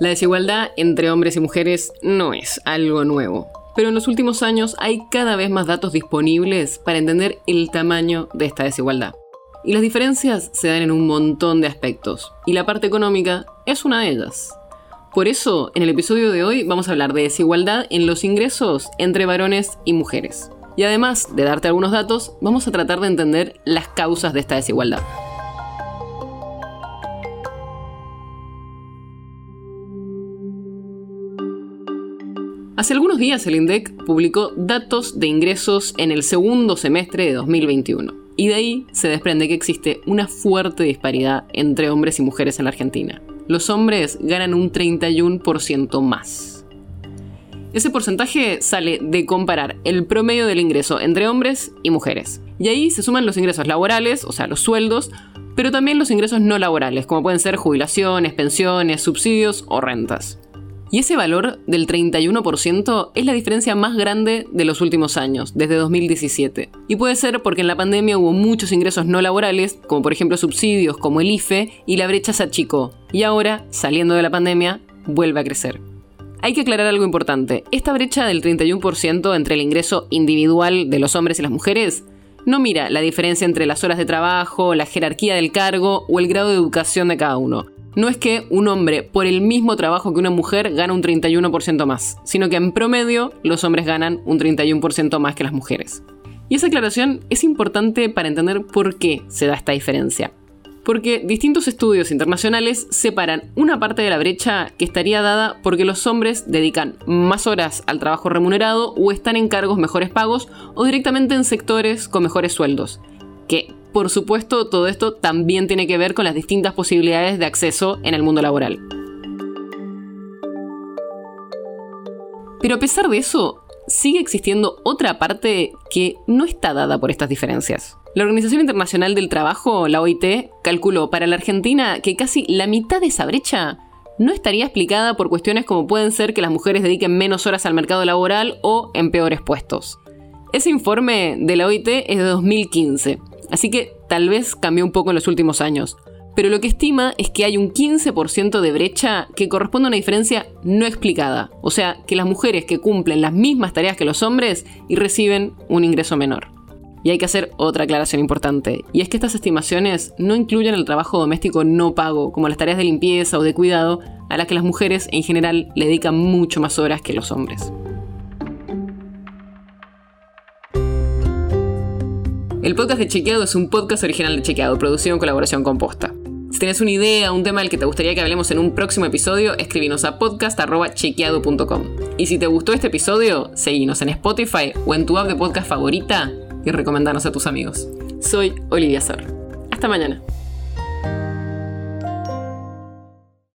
La desigualdad entre hombres y mujeres no es algo nuevo, pero en los últimos años hay cada vez más datos disponibles para entender el tamaño de esta desigualdad. Y las diferencias se dan en un montón de aspectos, y la parte económica es una de ellas. Por eso, en el episodio de hoy vamos a hablar de desigualdad en los ingresos entre varones y mujeres. Y además de darte algunos datos, vamos a tratar de entender las causas de esta desigualdad. Hace algunos días el INDEC publicó datos de ingresos en el segundo semestre de 2021. Y de ahí se desprende que existe una fuerte disparidad entre hombres y mujeres en la Argentina. Los hombres ganan un 31% más. Ese porcentaje sale de comparar el promedio del ingreso entre hombres y mujeres. Y ahí se suman los ingresos laborales, o sea, los sueldos, pero también los ingresos no laborales, como pueden ser jubilaciones, pensiones, subsidios o rentas. Y ese valor del 31% es la diferencia más grande de los últimos años, desde 2017. Y puede ser porque en la pandemia hubo muchos ingresos no laborales, como por ejemplo subsidios como el IFE, y la brecha se achicó. Y ahora, saliendo de la pandemia, vuelve a crecer. Hay que aclarar algo importante. Esta brecha del 31% entre el ingreso individual de los hombres y las mujeres no mira la diferencia entre las horas de trabajo, la jerarquía del cargo o el grado de educación de cada uno no es que un hombre por el mismo trabajo que una mujer gana un 31% más, sino que en promedio los hombres ganan un 31% más que las mujeres. Y esa aclaración es importante para entender por qué se da esta diferencia. Porque distintos estudios internacionales separan una parte de la brecha que estaría dada porque los hombres dedican más horas al trabajo remunerado o están en cargos mejores pagos o directamente en sectores con mejores sueldos, que por supuesto, todo esto también tiene que ver con las distintas posibilidades de acceso en el mundo laboral. Pero a pesar de eso, sigue existiendo otra parte que no está dada por estas diferencias. La Organización Internacional del Trabajo, la OIT, calculó para la Argentina que casi la mitad de esa brecha no estaría explicada por cuestiones como pueden ser que las mujeres dediquen menos horas al mercado laboral o en peores puestos. Ese informe de la OIT es de 2015 Así que tal vez cambió un poco en los últimos años. Pero lo que estima es que hay un 15% de brecha que corresponde a una diferencia no explicada. O sea, que las mujeres que cumplen las mismas tareas que los hombres y reciben un ingreso menor. Y hay que hacer otra aclaración importante, y es que estas estimaciones no incluyen el trabajo doméstico no pago, como las tareas de limpieza o de cuidado, a las que las mujeres en general le dedican mucho más horas que los hombres. El podcast de Chequeado es un podcast original de Chequeado, producido en colaboración con Posta. Si tienes una idea, un tema del que te gustaría que hablemos en un próximo episodio, escríbenos a podcast.chequeado.com. Y si te gustó este episodio, seguinos en Spotify o en tu app de podcast favorita y recomendanos a tus amigos. Soy Olivia Sor. Hasta mañana.